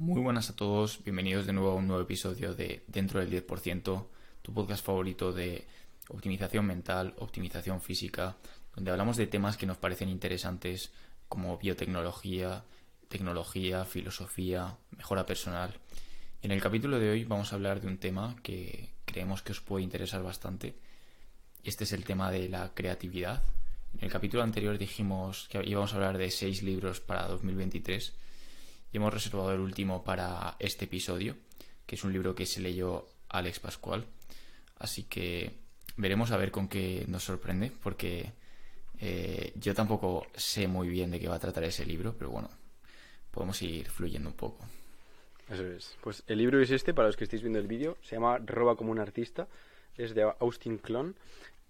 Muy buenas a todos, bienvenidos de nuevo a un nuevo episodio de Dentro del 10%, tu podcast favorito de optimización mental, optimización física, donde hablamos de temas que nos parecen interesantes como biotecnología, tecnología, filosofía, mejora personal. En el capítulo de hoy vamos a hablar de un tema que creemos que os puede interesar bastante. Este es el tema de la creatividad. En el capítulo anterior dijimos que íbamos a hablar de seis libros para 2023 y hemos reservado el último para este episodio, que es un libro que se leyó Alex Pascual. Así que veremos a ver con qué nos sorprende, porque eh, yo tampoco sé muy bien de qué va a tratar ese libro, pero bueno, podemos ir fluyendo un poco. Eso es. Pues el libro es este, para los que estéis viendo el vídeo, se llama Roba como un artista, es de Austin Clon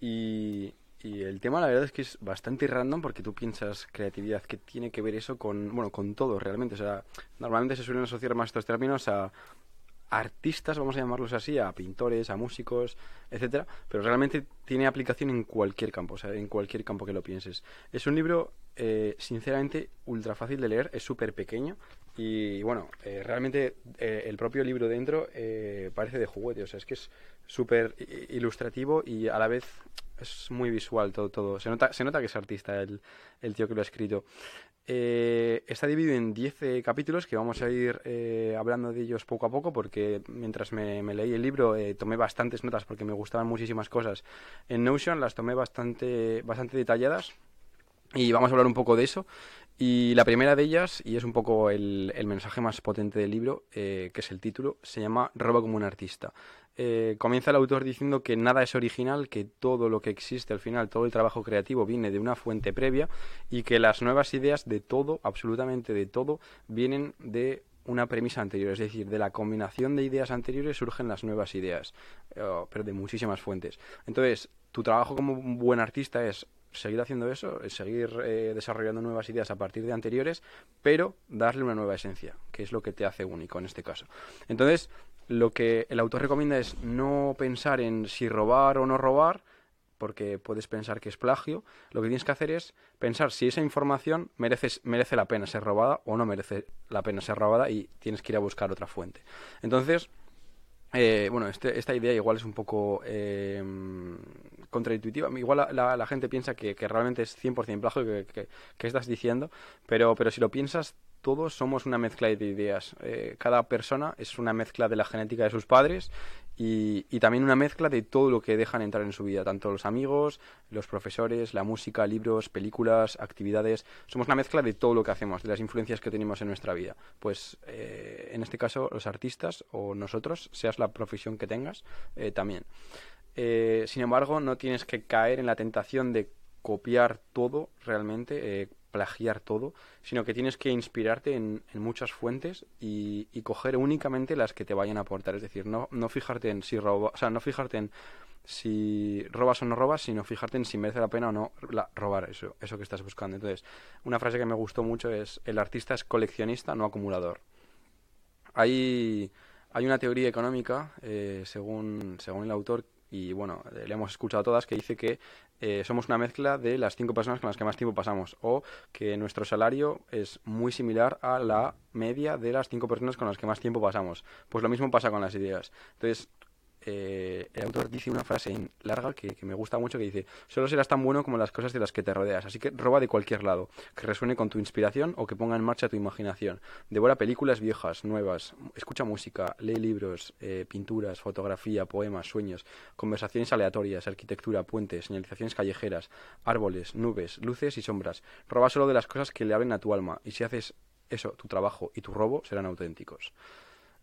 y, y el tema la verdad es que es bastante random porque tú piensas creatividad, que tiene que ver eso con, bueno, con todo realmente. O sea, normalmente se suelen asociar más estos términos a artistas, vamos a llamarlos así, a pintores, a músicos, etcétera, pero realmente tiene aplicación en cualquier campo, o sea, en cualquier campo que lo pienses. Es un libro, eh, sinceramente, ultra fácil de leer, es súper pequeño y, bueno, eh, realmente eh, el propio libro dentro parece de juguete, o sea, es que es súper ilustrativo y a la vez es muy visual todo, todo. Se nota, se nota que es artista el, el tío que lo ha escrito. Eh, está dividido en 10 eh, capítulos que vamos a ir eh, hablando de ellos poco a poco porque mientras me, leí el libro tomé bastantes notas porque me gustaban muchísimas cosas. En Notion las tomé bastante, bastante detalladas y vamos a hablar un poco de eso. Y la primera de ellas, y es un poco el, el mensaje más potente del libro, que es el título, se llama Roba como un artista. Eh, comienza el autor diciendo que nada es original, que todo lo que existe al final, todo el trabajo creativo viene de una fuente previa y que las nuevas ideas de todo, absolutamente de todo, vienen de una premisa anterior, es decir, de la combinación de ideas anteriores surgen las nuevas ideas, eh, pero de muchísimas fuentes. Entonces, tu trabajo como un buen artista es seguir haciendo eso, es seguir eh, desarrollando nuevas ideas a partir de anteriores, pero darle una nueva esencia, que es lo que te hace único en este caso. Entonces, lo que el autor recomienda es no pensar en si robar o no robar, porque puedes pensar que es plagio. Lo que tienes que hacer es pensar si esa información merece, merece la pena ser robada o no merece la pena ser robada y tienes que ir a buscar otra fuente. Entonces, eh, bueno, este, esta idea igual es un poco eh, contraintuitiva. Igual la, gente piensa que, realmente es 100% plagio que, que, estás diciendo, pero, pero si lo piensas todos somos una mezcla de ideas. Eh, cada persona es una mezcla de la genética de sus padres y, también una mezcla de todo lo que dejan entrar en su vida, tanto los amigos, los profesores, la música, libros, películas, actividades. Somos una mezcla de todo lo que hacemos, de las influencias que tenemos en nuestra vida. Pues eh, en este caso los artistas o nosotros, seas la profesión que tengas, eh, también. sin embargo, no tienes que caer en la tentación de copiar todo realmente, plagiar todo, sino que tienes que inspirarte en, muchas fuentes y, coger únicamente las que te vayan a aportar. Es decir, no, no fijarte en si roba, o sea, no fijarte en si robas o no robas, sino fijarte en si merece la pena o no robar eso, eso que estás buscando. Entonces, una frase que me gustó mucho es el artista es coleccionista, no acumulador. Hay, hay una teoría económica, eh, según, según el autor, y bueno, le hemos escuchado todas, que dice que eh, somos una mezcla de las cinco personas con las que más tiempo pasamos o que nuestro salario es muy similar a la media de las cinco personas con las que más tiempo pasamos. Pues lo mismo pasa con las ideas. Entonces, eh, el autor dice una frase larga que, me gusta mucho que dice, solo serás tan bueno como las cosas de las que te rodeas, así que roba de cualquier lado, que resuene con tu inspiración o que ponga en marcha tu imaginación. Devora películas viejas, nuevas, escucha música, lee libros, eh, pinturas, fotografía, poemas, sueños, conversaciones aleatorias, arquitectura, puentes, señalizaciones callejeras, árboles, nubes, luces y sombras. Roba solo de las cosas que le abren a tu alma y si haces eso, tu trabajo y tu robo serán auténticos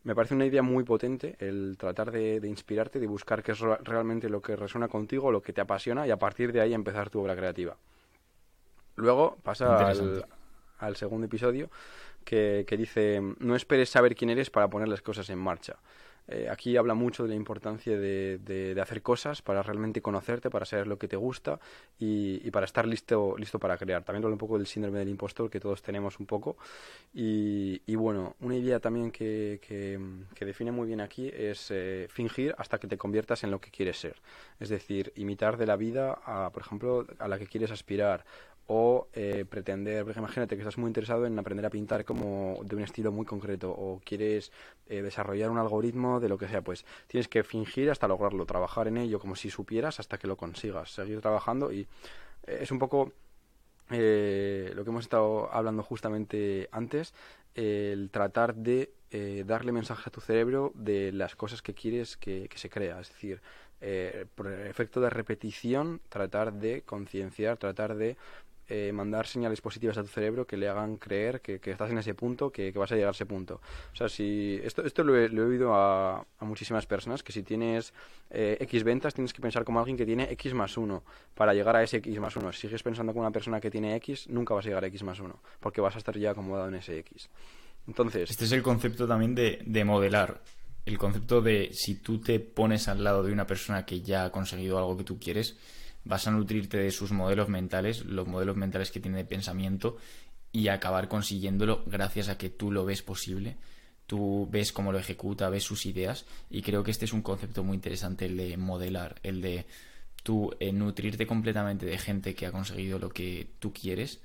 me parece una idea muy potente el tratar de, inspirarte, de buscar qué es realmente lo que resuena contigo, lo que te apasiona y a partir de ahí empezar tu obra creativa. Luego pasa al, segundo episodio que, que dice, no esperes saber quién eres para poner las cosas en marcha. Eh, aquí habla mucho de la importancia de, de, hacer cosas para realmente conocerte, para saber lo que te gusta y, para estar listo, listo para crear. También habla un poco del síndrome del impostor que todos tenemos un poco. Y, bueno, una idea también que, que, define muy bien aquí es eh, fingir hasta que te conviertas en lo que quieres ser. Es decir, imitar de la vida, a, por ejemplo, a la que quieres aspirar o eh, pretender, por ejemplo, imagínate que estás muy interesado en aprender a pintar como de un estilo muy concreto o quieres eh, desarrollar un algoritmo de lo que sea, pues tienes que fingir hasta lograrlo, trabajar en ello como si supieras hasta que lo consigas, seguir trabajando. Y eh, es un poco lo que hemos estado hablando justamente antes, el tratar de darle mensaje a tu cerebro de las cosas que quieres que, que se crea, es decir, eh, por el efecto de repetición, tratar de concienciar, tratar de eh, mandar señales positivas a tu cerebro que le hagan creer que, estás en ese punto, que, vas a llegar a ese punto. O sea, si esto, esto lo, he, oído a, muchísimas personas, que si tienes eh, X ventas, tienes que pensar como alguien que tiene X más 1 para llegar a ese X más 1. Si sigues pensando como una persona que tiene X, nunca vas a llegar a X más 1, porque vas a estar ya acomodado en ese X. Entonces... Este es el concepto también de, de modelar el concepto de si tú te pones al lado de una persona que ya ha conseguido algo que tú quieres, vas a nutrirte de sus modelos mentales, los modelos mentales que tiene de pensamiento y acabar consiguiéndolo gracias a que tú lo ves posible, tú ves cómo lo ejecuta, ves sus ideas y creo que este es un concepto muy interesante el de modelar, el de tú eh, nutrirte completamente de gente que ha conseguido lo que tú quieres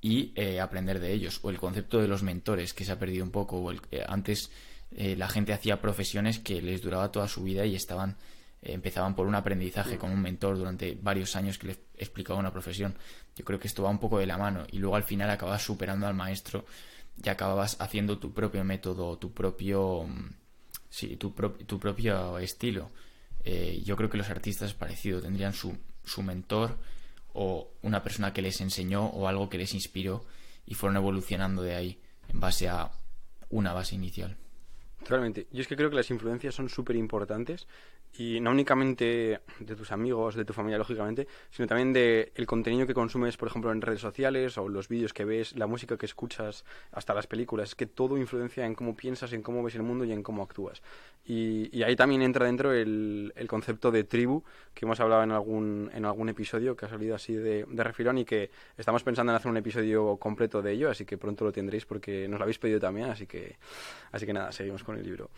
y eh, aprender de ellos. O el concepto de los mentores que se ha perdido un poco o el, eh, antes la gente hacía profesiones que les duraba toda su vida y estaban empezaban por un aprendizaje con un mentor durante varios años que les explicaba una profesión. Yo creo que esto va un poco de la mano y luego al final acabas superando al maestro y acababas haciendo tu propio método, tu propio mm, sí, tu, tu propio estilo. Eh, yo creo que los artistas parecido tendrían su, su mentor o una persona que les enseñó o algo que les inspiró y fueron evolucionando de ahí en base a una base inicial. Totalmente. Yo es que creo que las influencias son súper importantes y no únicamente de tus amigos, de tu familia, lógicamente, sino también de el contenido que consumes, por ejemplo, en redes sociales o los vídeos que ves, la música que escuchas, hasta las películas. Es que todo influencia en cómo piensas, en cómo ves el mundo y en cómo actúas. Y, ahí también entra dentro el, el, concepto de tribu que hemos hablado en algún, en algún episodio que ha salido así de, de refilón y que estamos pensando en hacer un episodio completo de ello, así que pronto lo tendréis porque nos lo habéis pedido también, así que, así que nada, seguimos con el libro.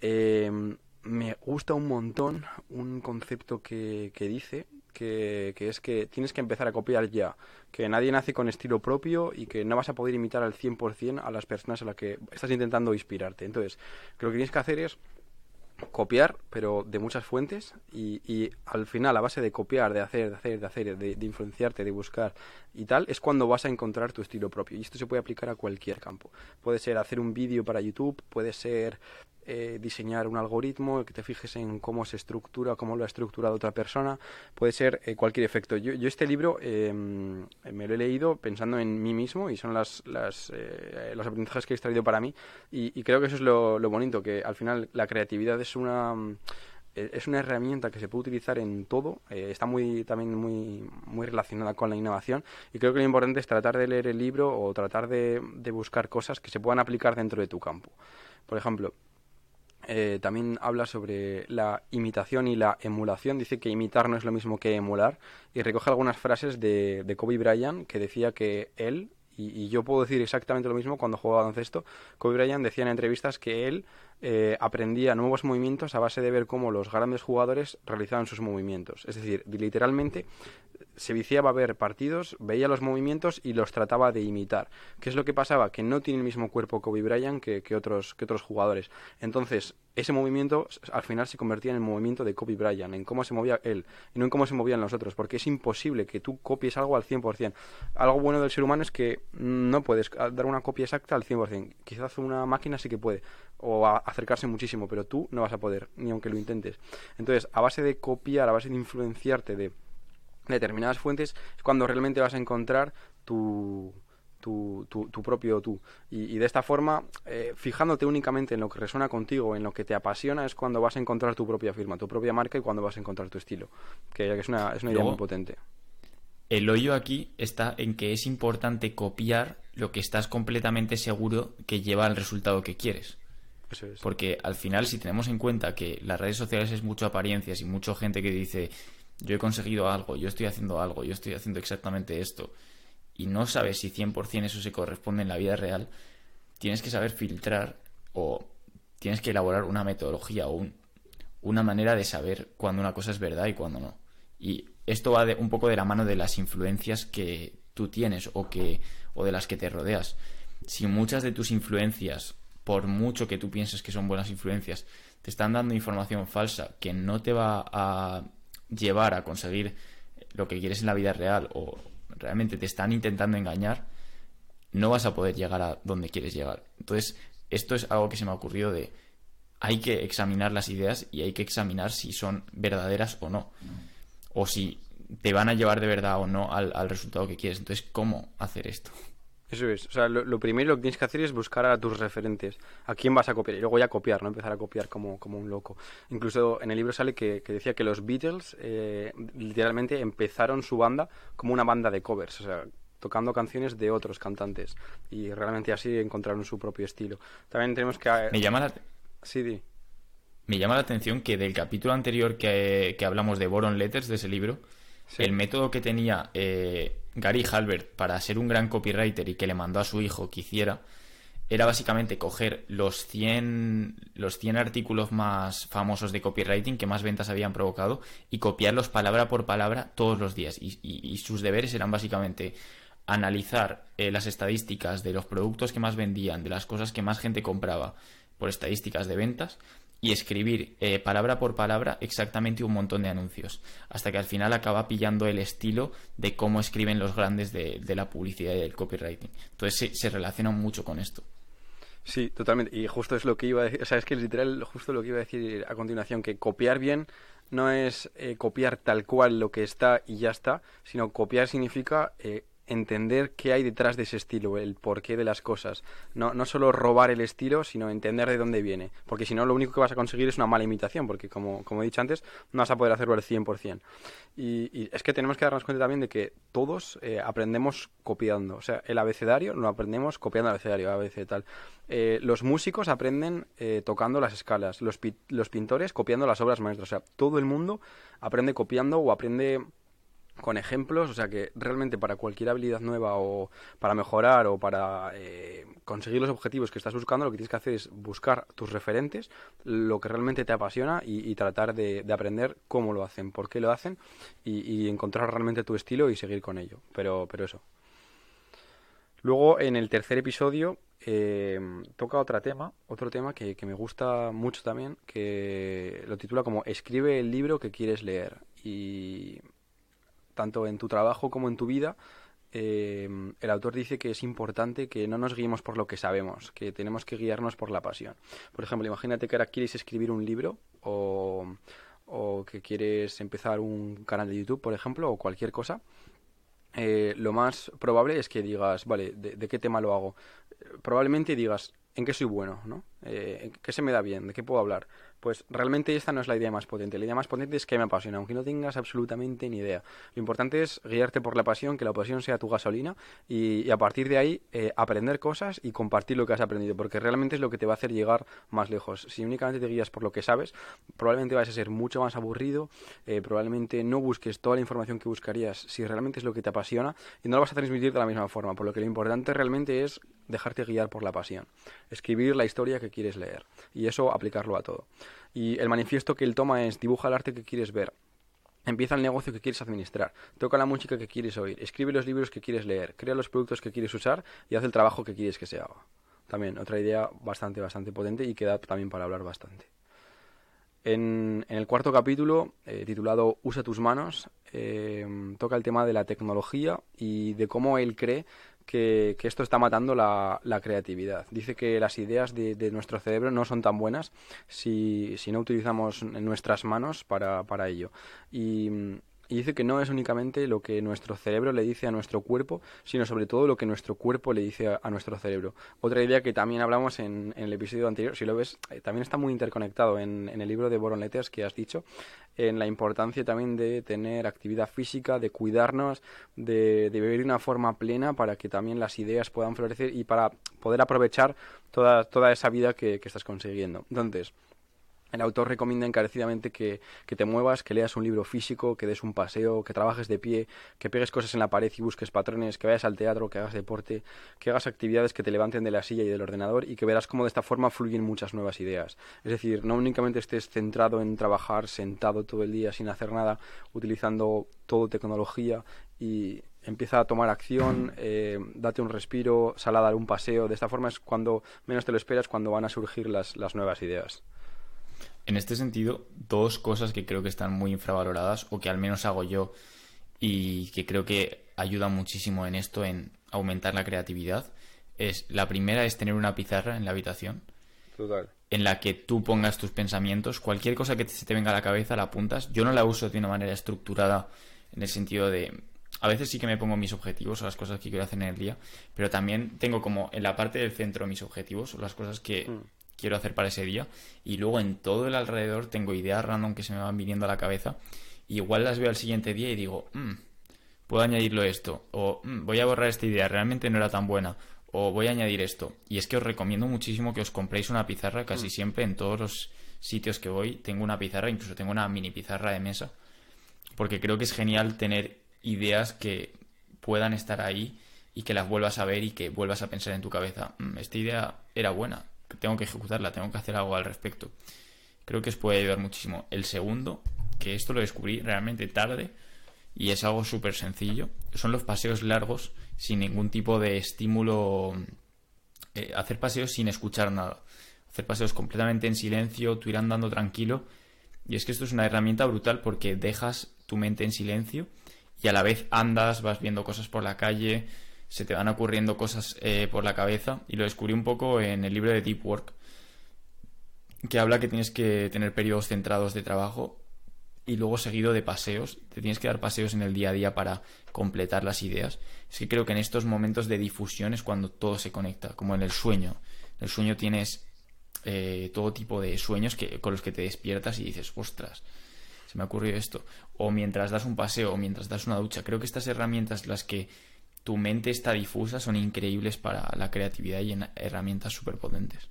Eh, me gusta un montón un concepto que, que dice, que, que, es que tienes que empezar a copiar ya, que nadie nace con estilo propio y que no vas a poder imitar al 100% a las personas a las que estás intentando inspirarte. Entonces, lo que tienes que hacer es copiar, pero de muchas fuentes y, y, al final a base de copiar, de hacer, de hacer, de hacer, de, de, influenciarte, de buscar y tal, es cuando vas a encontrar tu estilo propio. Y esto se puede aplicar a cualquier campo. Puede ser hacer un vídeo para YouTube, puede ser eh, diseñar un algoritmo, que te fijes en cómo se estructura, cómo lo ha estructurado otra persona, puede ser eh, cualquier efecto. Yo, yo este libro em, me lo he leído pensando en mí mismo y son las, las eh, los aprendizajes que he extraído para mí y, creo que eso es lo, lo, bonito, que al final la creatividad es una es una herramienta que se puede utilizar en todo, está muy también muy, muy relacionada con la innovación y creo que lo importante es tratar de leer el libro o tratar de, de buscar cosas que se puedan aplicar dentro de tu campo. Por ejemplo, eh, también habla sobre la imitación y la emulación. Dice que imitar no es lo mismo que emular. Y recoge algunas frases de, de Kobe Bryant que decía que él, y, yo puedo decir exactamente lo mismo cuando jugaba baloncesto, Kobe Bryant decía en entrevistas que él eh, aprendía nuevos movimientos a base de ver cómo los grandes jugadores realizaban sus movimientos. Es decir, literalmente se viciaba a ver partidos, veía los movimientos y los trataba de imitar. ¿Qué es lo que pasaba? Que no tiene el mismo cuerpo Kobe Bryant que, que, otros, que otros jugadores. Entonces, ese movimiento al final se convertía en el movimiento de Kobe Bryant, en cómo se movía él y no en cómo se movían los otros, porque es imposible que tú copies algo al 100%. Algo bueno del ser humano es que no puedes dar una copia exacta al 100%. Quizás una máquina sí que puede, o acercarse muchísimo, pero tú no vas a poder, ni aunque lo intentes. Entonces, a base de copiar, a base de influenciarte de determinadas fuentes, es cuando realmente vas a encontrar tu, tu, tu, propio tú. Y, de esta forma, eh, fijándote únicamente en lo que resuena contigo, en lo que te apasiona, es cuando vas a encontrar tu propia firma, tu propia marca y cuando vas a encontrar tu estilo. Que, es una, es una idea muy potente. El hoyo aquí está en que es importante copiar lo que estás completamente seguro que lleva al resultado que quieres. Porque al final, si tenemos en cuenta que las redes sociales es mucho apariencias y mucha gente que dice yo he conseguido algo, yo estoy haciendo algo, yo estoy haciendo exactamente esto, y no sabes si 100% eso se corresponde en la vida real, tienes que saber filtrar o tienes que elaborar una metodología o una manera de saber cuándo una cosa es verdad y cuándo no. Y esto va de, un poco de la mano de las influencias que, tú tienes o, que, o de las que te rodeas. Si muchas de tus influencias, por mucho que tú pienses que son buenas influencias, te están dando información falsa que no te va a llevar a conseguir lo que quieres en la vida real o realmente te están intentando engañar, no vas a poder llegar a donde quieres llegar. Entonces, esto es algo que se me ha ocurrido de hay que examinar las ideas y hay que examinar si son verdaderas o no. O si te van a llevar de verdad o no al, resultado que quieres. Entonces, ¿cómo hacer esto? Eso es. O sea, lo, primero que tienes que hacer es buscar a tus referentes. ¿A quién vas a copiar? Y luego ya copiar, no empezar a copiar como, como un loco. Incluso en el libro sale que, decía que los Beatles eh, literalmente empezaron su banda como una banda de covers. O sea, tocando canciones de otros cantantes. Y realmente así encontraron su propio estilo. También tenemos que... Me llama la... Sí, Me llama la atención que del capítulo anterior que, que hablamos de Boron Letters, de ese libro, el método que tenía eh, Gary Halbert para ser un gran copywriter y que le mandó a su hijo que hiciera era básicamente coger los 100, los 100 artículos más famosos de copywriting que más ventas habían provocado y copiarlos palabra por palabra todos los días. Y, sus deberes eran básicamente analizar eh, las estadísticas de los productos que más vendían, de las cosas que más gente compraba por estadísticas de ventas y escribir eh, palabra por palabra exactamente un montón de anuncios, hasta que al final acaba pillando el estilo de cómo escriben los grandes de, la publicidad y del copywriting. Entonces se, relaciona mucho con esto. Sí, totalmente. Y justo es lo que iba a decir, o sea, es que literal justo lo que iba a decir a continuación, que copiar bien no es eh, copiar tal cual lo que está y ya está, sino copiar significa eh, entender qué hay detrás de ese estilo, el porqué de las cosas. No, no solo robar el estilo, sino entender de dónde viene. Porque si no, lo único que vas a conseguir es una mala imitación, porque como, como he dicho antes, no vas a poder hacerlo al 100%. Y, y es que tenemos que darnos cuenta también de que todos eh, aprendemos copiando. O sea, el abecedario lo aprendemos copiando el abecedario, ABC tal. Eh, los músicos aprenden eh, tocando las escalas, los, los pintores copiando las obras maestras. O sea, todo el mundo aprende copiando o aprende con ejemplos, o sea que realmente para cualquier habilidad nueva o para mejorar o para eh, conseguir los objetivos que estás buscando, lo que tienes que hacer es buscar tus referentes, lo que realmente te apasiona y, tratar de, aprender cómo lo hacen, por qué lo hacen y, encontrar realmente tu estilo y seguir con ello. Pero, pero eso. Luego en el tercer episodio eh, toca otro tema, otro tema que, que me gusta mucho también, que lo titula como Escribe el libro que quieres leer. Y tanto en tu trabajo como en tu vida, eh, el autor dice que es importante que no nos guiemos por lo que sabemos, que tenemos que guiarnos por la pasión. Por ejemplo, imagínate que ahora quieres escribir un libro o, que quieres empezar un canal de YouTube, por ejemplo, o cualquier cosa. Eh, lo más probable es que digas, vale, ¿de, qué tema lo hago? Probablemente digas, ¿en qué soy bueno? ¿no? Eh, ¿Qué se me da bien? ¿De qué puedo hablar? Pues realmente esta no es la idea más potente. La idea más potente es que me apasiona, aunque no tengas absolutamente ni idea. Lo importante es guiarte por la pasión, que la pasión sea tu gasolina y, a partir de ahí eh, aprender cosas y compartir lo que has aprendido, porque realmente es lo que te va a hacer llegar más lejos. Si únicamente te guías por lo que sabes, probablemente vas a ser mucho más aburrido, eh, probablemente no busques toda la información que buscarías si realmente es lo que te apasiona y no lo vas a transmitir de la misma forma, por lo que lo importante realmente es dejarte guiar por la pasión, escribir la historia que quieres leer y eso aplicarlo a todo. Y el manifiesto que él toma es dibuja el arte que quieres ver, Empieza el negocio que quieres administrar, toca la música que quieres oír, escribe los libros que quieres leer, crea los productos que quieres usar y haz el trabajo que quieres que se haga. También otra idea bastante, bastante potente y queda también para hablar bastante. En, el cuarto capítulo, eh, titulado Usa tus manos, eh, toca el tema de la tecnología y de cómo él cree que, esto está matando la, creatividad. Dice que las ideas de, nuestro cerebro no son tan buenas si, si no utilizamos nuestras manos para, para ello. Y, y dice que no es únicamente lo que nuestro cerebro le dice a nuestro cuerpo, sino sobre todo lo que nuestro cuerpo le dice a, nuestro cerebro. Otra idea que también hablamos en, el episodio anterior, si lo ves, eh, también está muy interconectado en, el libro de Boron Letters que has dicho, en la importancia también de tener actividad física, de cuidarnos, de, vivir de una forma plena para que también las ideas puedan florecer y para poder aprovechar toda, toda esa vida que, que estás consiguiendo. Entonces, el autor recomienda encarecidamente que, te muevas, que leas un libro físico, que des un paseo, que trabajes de pie, que pegues cosas en la pared y busques patrones, que vayas al teatro, que hagas deporte, que hagas actividades que te levanten de la silla y del ordenador y que verás cómo de esta forma fluyen muchas nuevas ideas. Es decir, no únicamente estés centrado en trabajar sentado todo el día sin hacer nada, utilizando todo tecnología y, empieza a tomar acción, eh, date un respiro, sal a dar un paseo. De esta forma es cuando menos te lo esperas, cuando van a surgir las, las nuevas ideas. En este sentido, dos cosas que creo que están muy infravaloradas, o que al menos hago yo, y que creo que ayudan muchísimo en esto, en aumentar la creatividad, es la primera es tener una pizarra en la habitación. Total. En la que tú pongas tus pensamientos, cualquier cosa que se te venga a la cabeza la apuntas. Yo no la uso de una manera estructurada en el sentido de a veces sí que me pongo mis objetivos o las cosas que quiero hacer en el día, pero también tengo como en la parte del centro mis objetivos o las cosas que mm. Quiero hacer para ese día. Y luego en todo el alrededor tengo ideas random que se me van viniendo a la cabeza. Y igual las veo al siguiente día y digo, mm, puedo añadirlo esto o mm, voy a borrar esta idea, realmente no era tan buena o voy a añadir esto. Y es que os recomiendo muchísimo que os compréis una pizarra casi siempre en todos los sitios que voy. Tengo una pizarra, incluso tengo una mini pizarra de mesa porque creo que es genial tener ideas que puedan estar ahí y que las vuelvas a ver y que vuelvas a pensar en tu cabeza, mm, esta idea era buena, tengo que ejecutarla, tengo que hacer algo al respecto. Creo que os puede ayudar muchísimo. El segundo, que esto lo descubrí realmente tarde y es algo súper sencillo, son los paseos largos sin ningún tipo de estímulo. Eh, hacer paseos sin escuchar nada. Hacer paseos completamente en silencio, tú ir andando tranquilo. Y es que esto es una herramienta brutal porque dejas tu mente en silencio y a la vez andas, vas viendo cosas por la calle, se te van ocurriendo cosas eh, por la cabeza y lo descubrí un poco en el libro de Deep Work que habla que tienes que tener periodos centrados de trabajo y luego seguido de paseos, te tienes que dar paseos en el día a día para completar las ideas. Es que creo que en estos momentos de difusión es cuando todo se conecta, como en el sueño. En el sueño tienes eh, todo tipo de sueños que, con los que te despiertas y dices, ostras, se me ha ocurrido esto. O mientras das un paseo, o mientras das una ducha. Creo que estas herramientas, las que tu mente está difusa, son increíbles para la creatividad y en herramientas súper potentes.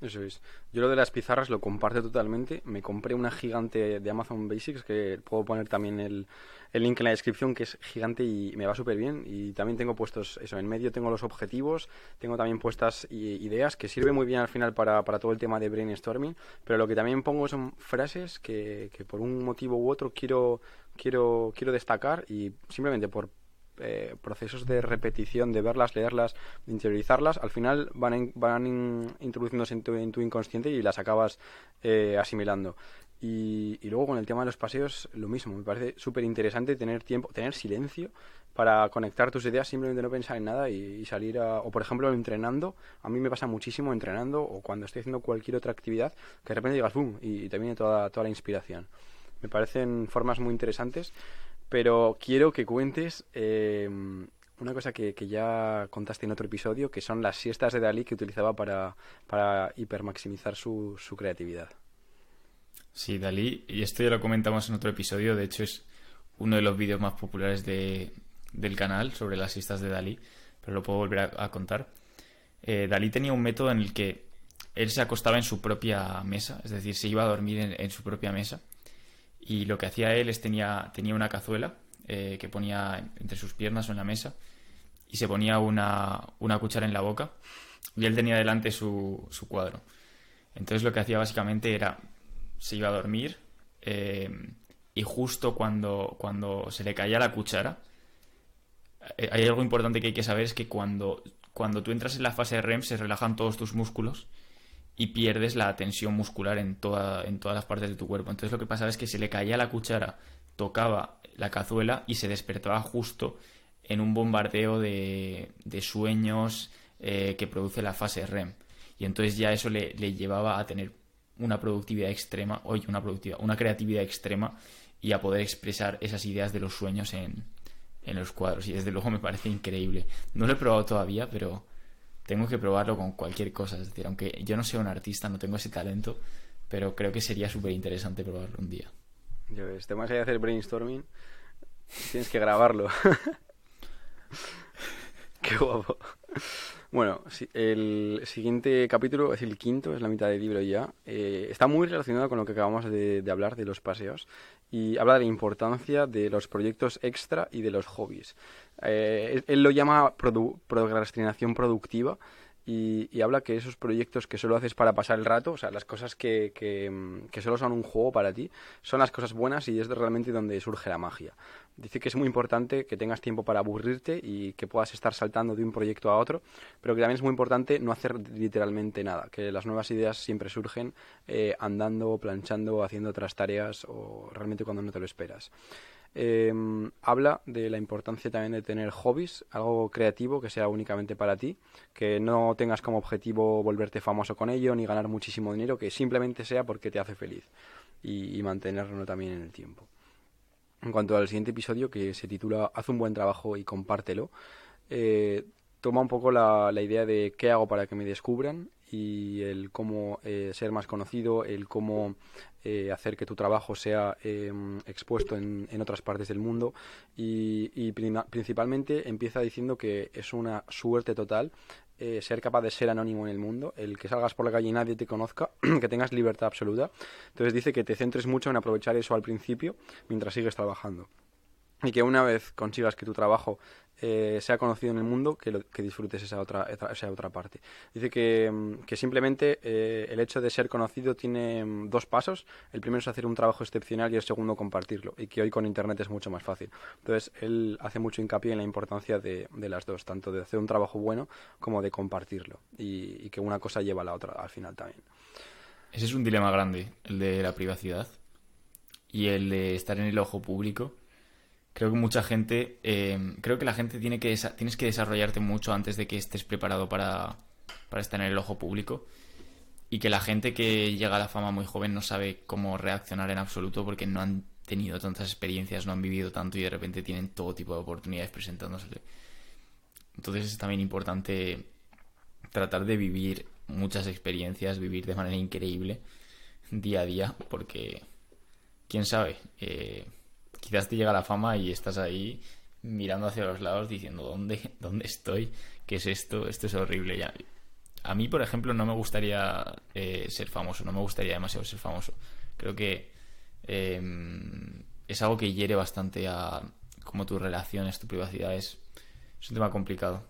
Eso es. Yo lo de las pizarras lo comparto totalmente. Me compré una gigante de Amazon Basics, que puedo poner también el, el link en la descripción, que es gigante y me va súper bien. Y también tengo puestos, eso, en medio tengo los objetivos, tengo también puestas ideas, que sirve muy bien al final para, para todo el tema de brainstorming. Pero lo que también pongo son frases que, que por un motivo u otro quiero, quiero, quiero destacar y simplemente por eh, procesos de repetición, de verlas, leerlas, de interiorizarlas, al final van, van introduciéndose en tu, inconsciente y las acabas eh, asimilando. Y, luego con el tema de los paseos, lo mismo. Me parece súper interesante tener tiempo, tener silencio para conectar tus ideas, simplemente no pensar en nada y, salir a... O por ejemplo, entrenando. A mí me pasa muchísimo entrenando o cuando estoy haciendo cualquier otra actividad que de repente digas ¡bum! y, te viene toda, toda la inspiración. Me parecen formas muy interesantes pero quiero que cuentes eh, una cosa que, ya contaste en otro episodio, que son las siestas de Dalí que utilizaba para, para hipermaximizar su, su creatividad. Sí, Dalí, y esto ya lo comentamos en otro episodio, de hecho es uno de los vídeos más populares de, del canal sobre las siestas de Dalí, pero lo puedo volver a, contar. Eh, Dalí tenía un método en el que él se acostaba en su propia mesa, es decir, se iba a dormir en su propia mesa y lo que hacía él es tenía, tenía una cazuela eh, que ponía entre sus piernas o en la mesa y se ponía una, una cuchara en la boca y él tenía delante su, su, cuadro. Entonces lo que hacía básicamente era, se iba a dormir eh, y justo cuando, cuando se le caía la cuchara, eh, hay algo importante que hay que saber es que cuando, cuando tú entras en la fase de REM se relajan todos tus músculos y pierdes la tensión muscular en, toda, en todas las partes de tu cuerpo. Entonces lo que pasaba es que se le caía la cuchara, tocaba la cazuela y se despertaba justo en un bombardeo de, de sueños eh, que produce la fase REM. Y entonces ya eso le, llevaba a tener una productividad extrema, oye, una productividad, una creatividad extrema y a poder expresar esas ideas de los sueños en, en los cuadros. Y desde luego me parece increíble. No lo he probado todavía, pero tengo que probarlo con cualquier cosa. Es decir, aunque yo no sea un artista, no tengo ese talento, pero creo que sería súper interesante probarlo un día. Ya ves, te vas a hacer brainstorming, tienes que grabarlo. Qué guapo. Bueno, el siguiente capítulo es el quinto, es la mitad del libro ya. Eh, está muy relacionado con lo que acabamos de, hablar de los paseos y habla de la importancia de los proyectos extra y de los hobbies. Eh, él lo llama procrastinación productiva y, habla que esos proyectos que solo haces para pasar el rato, o sea, las cosas que, que, que, solo son un juego para ti, son las cosas buenas y es realmente donde surge la magia. Dice que es muy importante que tengas tiempo para aburrirte y que puedas estar saltando de un proyecto a otro, pero que también es muy importante no hacer literalmente nada, que las nuevas ideas siempre surgen eh, andando, planchando, haciendo otras tareas o realmente cuando no te lo esperas. Em, habla de la importancia también de tener hobbies, algo creativo que sea únicamente para ti, que no tengas como objetivo volverte famoso con ello ni ganar muchísimo dinero, que simplemente sea porque te hace feliz y, mantenerlo también en el tiempo. En cuanto al siguiente episodio, que se titula Haz un buen trabajo y compártelo, eh, toma un poco la, idea de qué hago para que me descubran y el cómo eh, ser más conocido, el cómo eh, hacer que tu trabajo sea em, expuesto en, en, otras partes del mundo. Y, principalmente empieza diciendo que es una suerte total eh, ser capaz de ser anónimo en el mundo, el que salgas por la calle y nadie te conozca, que tengas libertad absoluta. Entonces dice que te centres mucho en aprovechar eso al principio mientras sigues trabajando y que una vez consigas que tu trabajo eh, sea conocido en el mundo, que, que disfrutes esa otra, esa otra parte. Dice que, mm, que simplemente eh, el hecho de ser conocido tiene mm, dos pasos. El primero es hacer un trabajo excepcional y el segundo compartirlo, y que hoy con Internet es mucho más fácil. Entonces, él hace mucho hincapié en la importancia de, de las dos, tanto de hacer un trabajo bueno como de compartirlo, y, y que una cosa lleva a la otra al final también. Ese es un dilema grande, el de la privacidad y el de estar en el ojo público creo que mucha gente, eh, creo que la gente tiene que tienes que desarrollarte mucho antes de que estés preparado para, para estar en el ojo público y que la gente que llega a la fama muy joven no sabe cómo reaccionar en absoluto porque no han tenido tantas experiencias, no han vivido tanto y de repente tienen todo tipo de oportunidades presentándose. Entonces es también importante tratar de vivir muchas experiencias, vivir de manera increíble día a día porque quién sabe, eh, quizás te llega la fama y estás ahí mirando hacia los lados diciendo, ¿dónde, dónde estoy? ¿Qué es esto? Esto es horrible ya. A mí, por ejemplo, no me gustaría eh, ser famoso, no me gustaría demasiado ser famoso. Creo que em, es algo que hiere bastante a como tus relaciones, tu privacidad. Es, es un tema complicado.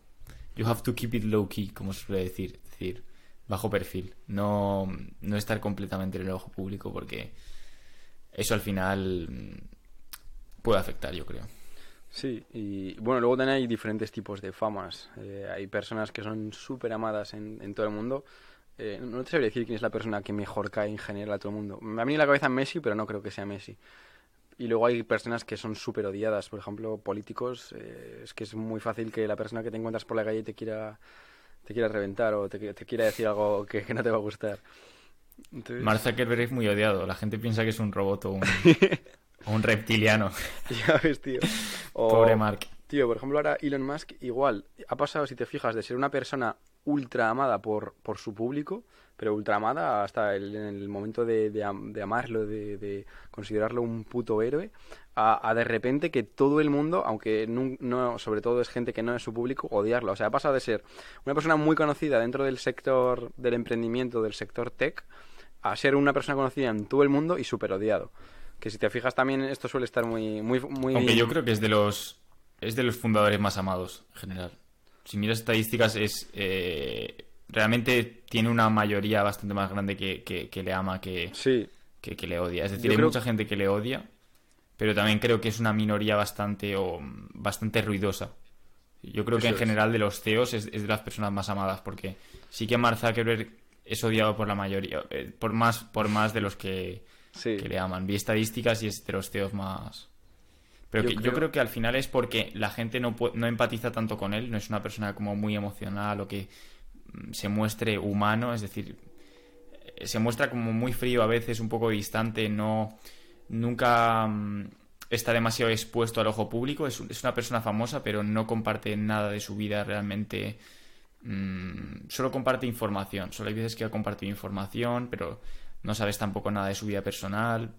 You have to keep it low key, como se suele decir. Es decir, bajo perfil. No, no estar completamente en el ojo público porque eso al final puede afectar, yo creo. Sí, y bueno, luego también hay diferentes tipos de famas. Eh, hay personas que son súper amadas en, todo el mundo. Eh, no te sabría decir quién es la persona que mejor cae en general a todo el mundo. Me ha venido a la cabeza Messi, pero no creo que sea Messi. Y luego hay personas que son súper odiadas, por ejemplo, políticos. Eh, es que es muy fácil que la persona que te encuentras por la calle te quiera, te quiera reventar o te, quiera decir algo que, no te va a gustar. Entonces... Mark Zuckerberg es muy odiado. La gente piensa que es un robot o un... Un reptiliano. ya ves, tío. Pobre Mark. Tío, por ejemplo, ahora Elon Musk igual ha pasado, si te fijas, de ser una persona ultra amada por, por su público, pero ultra amada hasta el, en el momento de, de, amarlo, de, considerarlo un puto héroe, a, de repente que todo el mundo, aunque no, sobre todo es gente que no es su público, odiarlo. O sea, ha pasado de ser una persona muy conocida dentro del sector del emprendimiento, del sector tech, a ser una persona conocida en todo el mundo y súper odiado que si te fijas también esto suele estar muy muy muy aunque yo creo que es de los es de los fundadores más amados en general. Si miras estadísticas es eh, realmente tiene una mayoría bastante más grande que, que, le ama que, sí. que, le odia. Es decir hay mucha gente que le odia pero también creo que es una minoría bastante o bastante ruidosa. Yo creo que en general de los CEOs es, de las personas más amadas porque sí que Mark Zuckerberg es odiado por la mayoría eh, por más por más de los que que le aman. Vi estadísticas y es de los CEOs más... Pero yo, creo... que al final es porque la gente no, no empatiza tanto con él, no es una persona como muy emocional o que mm, se muestre humano, es decir, eh, se muestra como muy frío a veces, un poco distante, no nunca mm, está demasiado expuesto al ojo público, es, una persona famosa, pero no comparte nada de su vida realmente. Mm, solo comparte información, solo hay veces que ha compartido información, pero no sabes tampoco nada de su vida personal.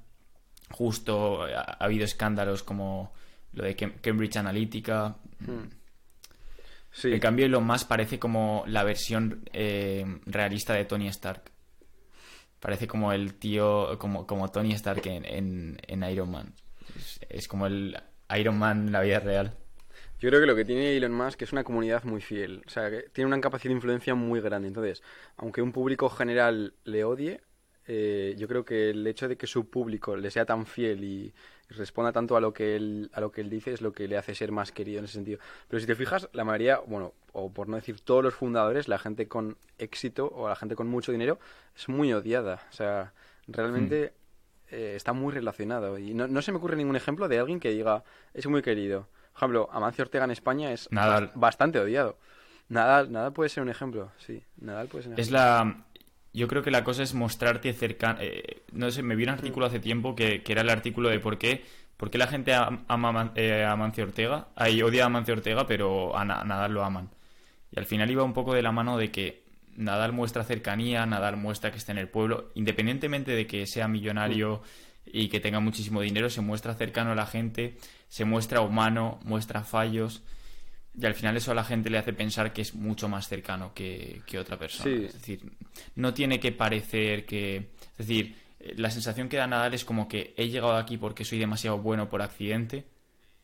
Justo ha, habido escándalos como lo de Cambridge Analytica. Hmm. Sí. En cambio, lo más parece como la versión eh, realista de Tony Stark. Parece como el tío, como, como Tony Stark en, en, Iron Man. Es, como el Iron Man en la vida real. Yo creo que lo que tiene Elon Musk es una comunidad muy fiel. O sea, que tiene una capacidad de influencia muy grande. Entonces, aunque un público general le odie, eh, yo creo que el hecho de que su público le sea tan fiel y, responda tanto a lo que él a lo que él dice es lo que le hace ser más querido en ese sentido. Pero si te fijas, la mayoría, bueno, o por no decir todos los fundadores, la gente con éxito o la gente con mucho dinero es muy odiada. O sea, realmente hmm. eh, está muy relacionado. Y no, no se me ocurre ningún ejemplo de alguien que diga es muy querido. Por ejemplo, Amancio Ortega en España es bastante odiado. Nadal, Nadal puede ser un ejemplo, sí. Nadal puede ser un ejemplo. Es la, yo creo que la cosa es mostrarte cercano. Eh, no sé, me vi un artículo hace tiempo que, era el artículo de por qué, por qué la gente ama eh, a Mancio Ortega, ahí odia a Mancio Ortega, pero a, Nadal lo aman. Y al final iba un poco de la mano de que Nadal muestra cercanía, Nadal muestra que está en el pueblo, independientemente de que sea millonario y que tenga muchísimo dinero, se muestra cercano a la gente, se muestra humano, muestra fallos. Y al final eso a la gente le hace pensar que es mucho más cercano que, otra persona. Es decir, no tiene que parecer que... Es decir, la sensación que da Nadal es como que he llegado aquí porque soy demasiado bueno por accidente.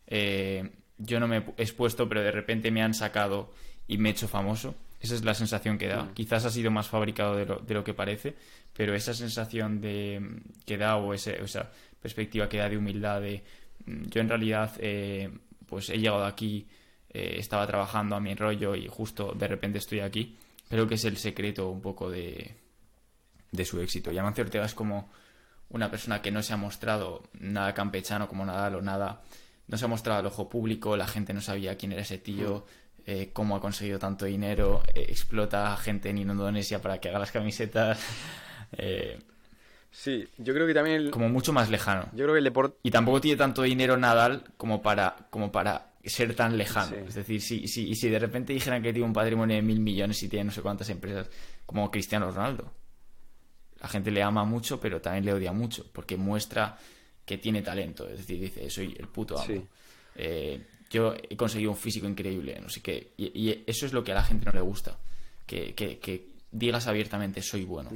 Eh, yo no me he expuesto, pero de repente me han sacado y me he hecho famoso. Esa es la sensación que da. Mm. Quizás ha sido más fabricado de lo, de lo, que parece, pero esa sensación de que da o, esa perspectiva que da de humildad de mm, yo en realidad eh, pues he llegado aquí eh, estaba trabajando a mi rollo y justo de repente estoy aquí. Creo que es el secreto un poco de, de su éxito. Y Amancio Ortega es como una persona que no se ha mostrado nada campechano como Nadal o nada, no se ha mostrado al ojo público, la gente no sabía quién era ese tío, eh, cómo ha conseguido tanto dinero, eh, explota a gente en Indonesia para que haga las camisetas. Sí, yo creo que también... Como mucho más lejano. Yo creo que el deporte... Y tampoco tiene tanto dinero Nadal como para, como para ser tan lejano. Es decir, si, si, si de repente dijeran que tiene un patrimonio de mil millones y tiene no sé cuántas empresas, como Cristiano Ronaldo, la gente le ama mucho, pero también le odia mucho, porque muestra que tiene talento. Es decir, dice, soy el puto amo. Eh, yo he conseguido un físico increíble, no sé qué. Y, eso es lo que a la gente no le gusta. Que, que, digas abiertamente, soy bueno.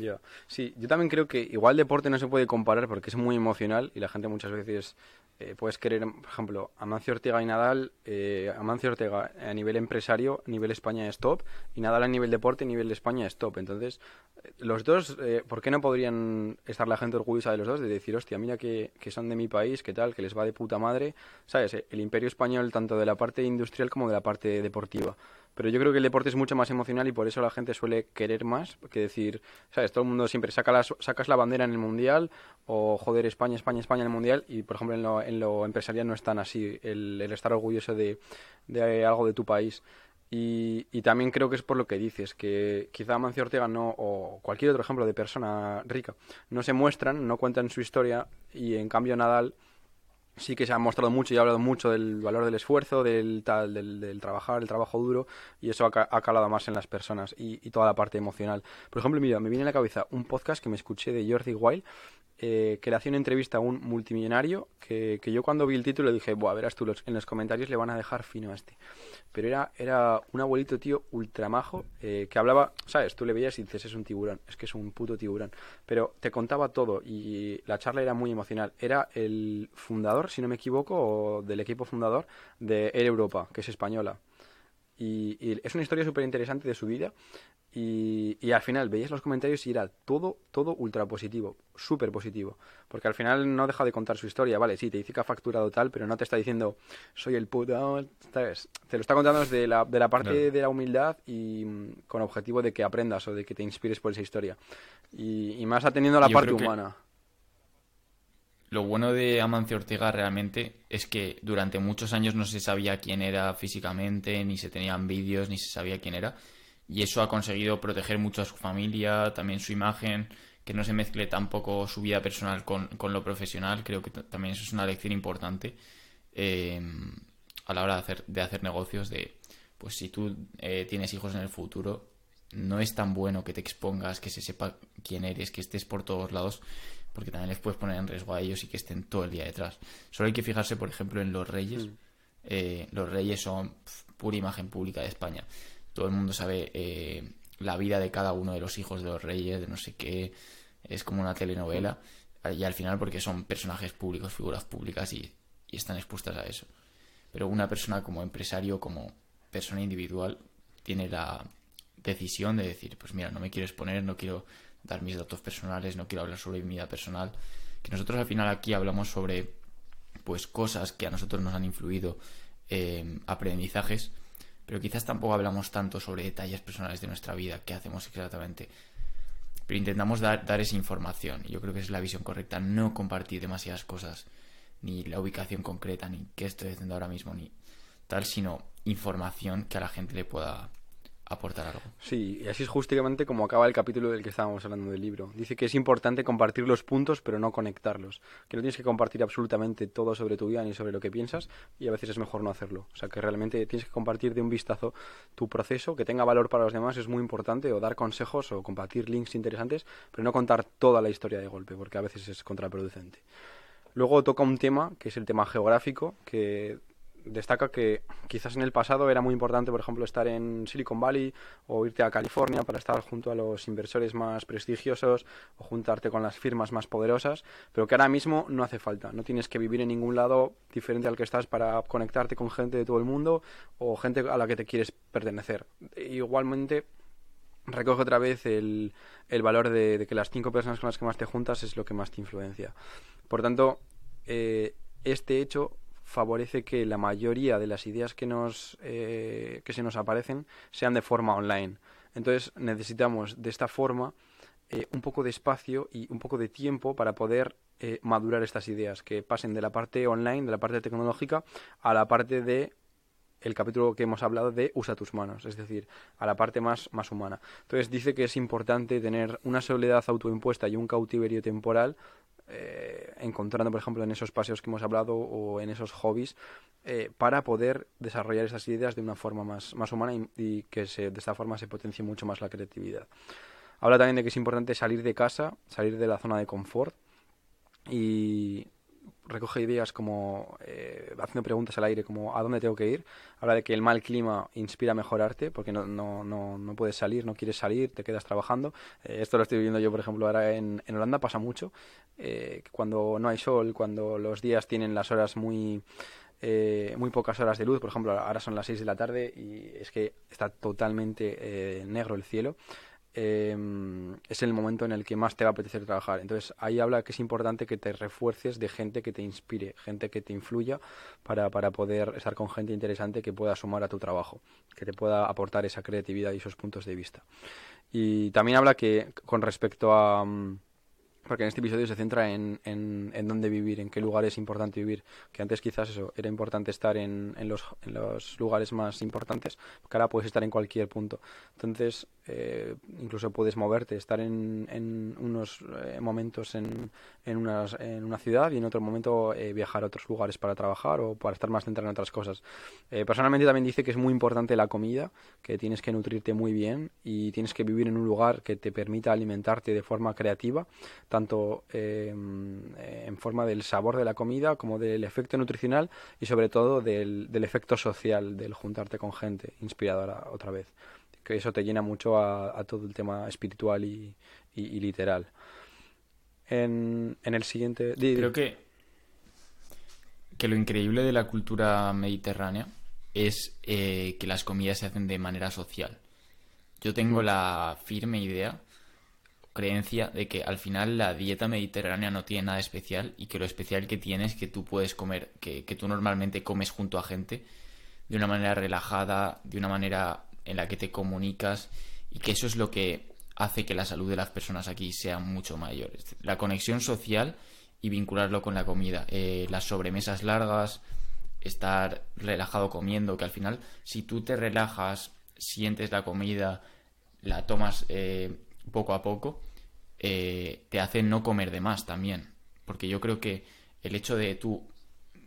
Sí, yo también creo que igual deporte no se puede comparar porque es muy emocional y la gente muchas veces eh, puedes querer, por ejemplo, Amancio Ortega y Nadal, eh, Amancio Ortega a nivel empresario, a nivel España es top, y Nadal a nivel deporte, a nivel de España es top. Entonces, eh, los dos, eh, ¿por qué no podrían estar la gente orgullosa de los dos? De decir, hostia, mira que, que son de mi país, qué tal, que les va de puta madre. ¿Sabes? El imperio español, tanto de la parte industrial como de la parte deportiva. Pero yo creo que el deporte es mucho más emocional y por eso la gente suele querer más que decir, ¿sabes? Todo el mundo siempre saca las, sacas la bandera en el mundial o joder España, España, España en el mundial y por ejemplo en lo, en lo empresarial no es tan así el, estar orgulloso de, de algo de tu país. Y, y, también creo que es por lo que dices, que quizá Mancio Ortega no, o cualquier otro ejemplo de persona rica, no se muestran, no cuentan su historia y en cambio Nadal sí que se ha mostrado mucho y ha hablado mucho del valor del esfuerzo, del, tal, del, trabajar, el trabajo duro, y eso ha, calado más en las personas y, y, toda la parte emocional. Por ejemplo, mira, me viene a la cabeza un podcast que me escuché de Jordi Wild, eh, que le hacía una entrevista a un multimillonario, que, que yo cuando vi el título dije, buah, verás tú, los, en los comentarios le van a dejar fino a este. Pero era, era un abuelito, tío, ultramajo, eh, que hablaba, ¿sabes? Tú le veías y dices, es un tiburón, es que es un puto tiburón. Pero te contaba todo y la charla era muy emocional. Era el fundador, si no me equivoco, del equipo fundador de Air Europa, que es española. Y, y, es una historia súper interesante de su vida y, al final veías los comentarios y era todo, todo ultra positivo, súper positivo. Porque al final no deja de contar su historia, vale, sí, te dice que ha facturado tal, pero no te está diciendo soy el puto, ¿sabes? Te lo está contando desde la, de la parte de la humildad y mm, con objetivo de que aprendas o de que te inspires por esa historia. Y, más atendiendo a la parte humana. Lo bueno de Amancio Ortega realmente es que durante muchos años no se sabía quién era físicamente, ni se tenían vídeos, ni se sabía quién era y eso ha conseguido proteger mucho a su familia, también su imagen, que no se mezcle tampoco su vida personal con, lo profesional. Creo que también eso es una lección importante eh, a la hora de hacer, de hacer negocios. De pues si tú eh, tienes hijos en el futuro, no es tan bueno que te expongas, que se sepa quién eres, que estés por todos lados, porque también les puedes poner en riesgo a ellos y que estén todo el día detrás. Solo hay que fijarse, por ejemplo, en los reyes. Mm. Eh, los reyes son pura imagen pública de España todo el mundo sabe eh, la vida de cada uno de los hijos de los reyes, de no sé qué, es como una telenovela, y al final porque son personajes públicos, figuras públicas y, están expuestas a eso. pero una persona como empresario, como persona individual, tiene la decisión de decir, pues mira, no me quiero exponer, no quiero dar mis datos personales, no quiero hablar sobre mi vida personal, que nosotros al final aquí hablamos sobre pues cosas que a nosotros nos han influido, eh, aprendizajes, pero quizás tampoco hablamos tanto sobre detalles personales de nuestra vida, qué hacemos exactamente. Pero intentamos dar, dar esa información, yo creo que es la visión correcta, no compartir demasiadas cosas, ni la ubicación concreta, ni qué estoy haciendo ahora mismo, ni tal, sino información que a la gente le pueda aportar algo. Sí, y así es justamente como acaba el capítulo del que estábamos hablando del libro. Dice que es importante compartir los puntos, pero no conectarlos. Que no tienes que compartir absolutamente todo sobre tu vida ni sobre lo que piensas, y a veces es mejor no hacerlo. O sea, que realmente tienes que compartir de un vistazo tu proceso, que tenga valor para los demás, es muy importante, o dar consejos o compartir links interesantes, pero no contar toda la historia de golpe, porque a veces es contraproducente. Luego toca un tema, que es el tema geográfico, que destaca que quizás en el pasado era muy importante, por ejemplo, estar en Silicon Valley o irte a California para estar junto a los inversores más prestigiosos o juntarte con las firmas más poderosas, pero que ahora mismo no hace falta. No tienes que vivir en ningún lado diferente al que estás para conectarte con gente de todo el mundo o gente a la que te quieres pertenecer. Igualmente, recoge otra vez el, el valor de, que las cinco personas con las que más te juntas es lo que más te influencia. Por tanto, eh, este hecho favorece que la mayoría de las ideas que, nos, eh, que se nos aparecen sean de forma online. Entonces necesitamos de esta forma eh, un poco de espacio y un poco de tiempo para poder eh, madurar estas ideas, que pasen de la parte online, de la parte tecnológica, a la parte de el capítulo que hemos hablado de usa tus manos, es decir, a la parte más, más humana. Entonces dice que es importante tener una soledad autoimpuesta y un cautiverio temporal eh, encontrando, por ejemplo, en esos paseos que hemos hablado o en esos hobbies, eh, para poder desarrollar esas ideas de una forma más, más humana y, que se, de esta forma se potencie mucho más la creatividad. Habla también de que es importante salir de casa, salir de la zona de confort y recoge ideas como eh, haciendo preguntas al aire como a dónde tengo que ir. Habla de que el mal clima inspira a mejorarte porque no, no, no, no puedes salir, no quieres salir, te quedas trabajando. Eh, esto lo estoy viendo yo, por ejemplo, ahora en, en Holanda pasa mucho. Eh, cuando no hay sol, cuando los días tienen las horas muy... muy pocas horas de luz, por ejemplo, ahora son las 6 de la tarde y es que está totalmente negro el cielo. Em, es el momento en el que más te va a apetecer trabajar. Entonces ahí habla que es importante que te refuerces de gente que te inspire, gente que te influya para, para poder estar con gente interesante que pueda sumar a tu trabajo, que te pueda aportar esa creatividad y esos puntos de vista. Y también habla que con respecto a... Mm, porque en este episodio se centra en, en, en, dónde vivir, en qué lugar es importante vivir. Que antes quizás eso, era importante estar en, en, los, los lugares más importantes, porque ahora puedes estar en cualquier punto. Entonces, eh, incluso puedes moverte, estar en, en eh, momentos en, una ciudad y en otro momento eh, viajar a otros lugares para trabajar o para estar más centrado en otras cosas. personalmente también dice que es muy importante la comida, que tienes que nutrirte muy bien y tienes que vivir en un lugar que te permita alimentarte de forma creativa, tanto en forma del sabor de la comida como del efecto nutricional y sobre todo del, del efecto social, del juntarte con gente inspiradora otra vez que eso te llena mucho a, todo el tema espiritual y, literal. En, el siguiente... Creo que, que lo increíble de la cultura mediterránea es eh, que las comidas se hacen de manera social. Yo tengo la firme idea, creencia, de que al final la dieta mediterránea no tiene nada especial y que lo especial que tiene es que tú puedes comer, que, que tú normalmente comes junto a gente de una manera relajada, de una manera en la que te comunicas y que eso es lo que hace que la salud de las personas aquí sea mucho mayor. La conexión social y vincularlo con la comida. Eh, las sobremesas largas, estar relajado comiendo, que al final si tú te relajas, sientes la comida, la tomas eh, poco a poco, eh, te hace no comer de más también. Porque yo creo que el hecho de tú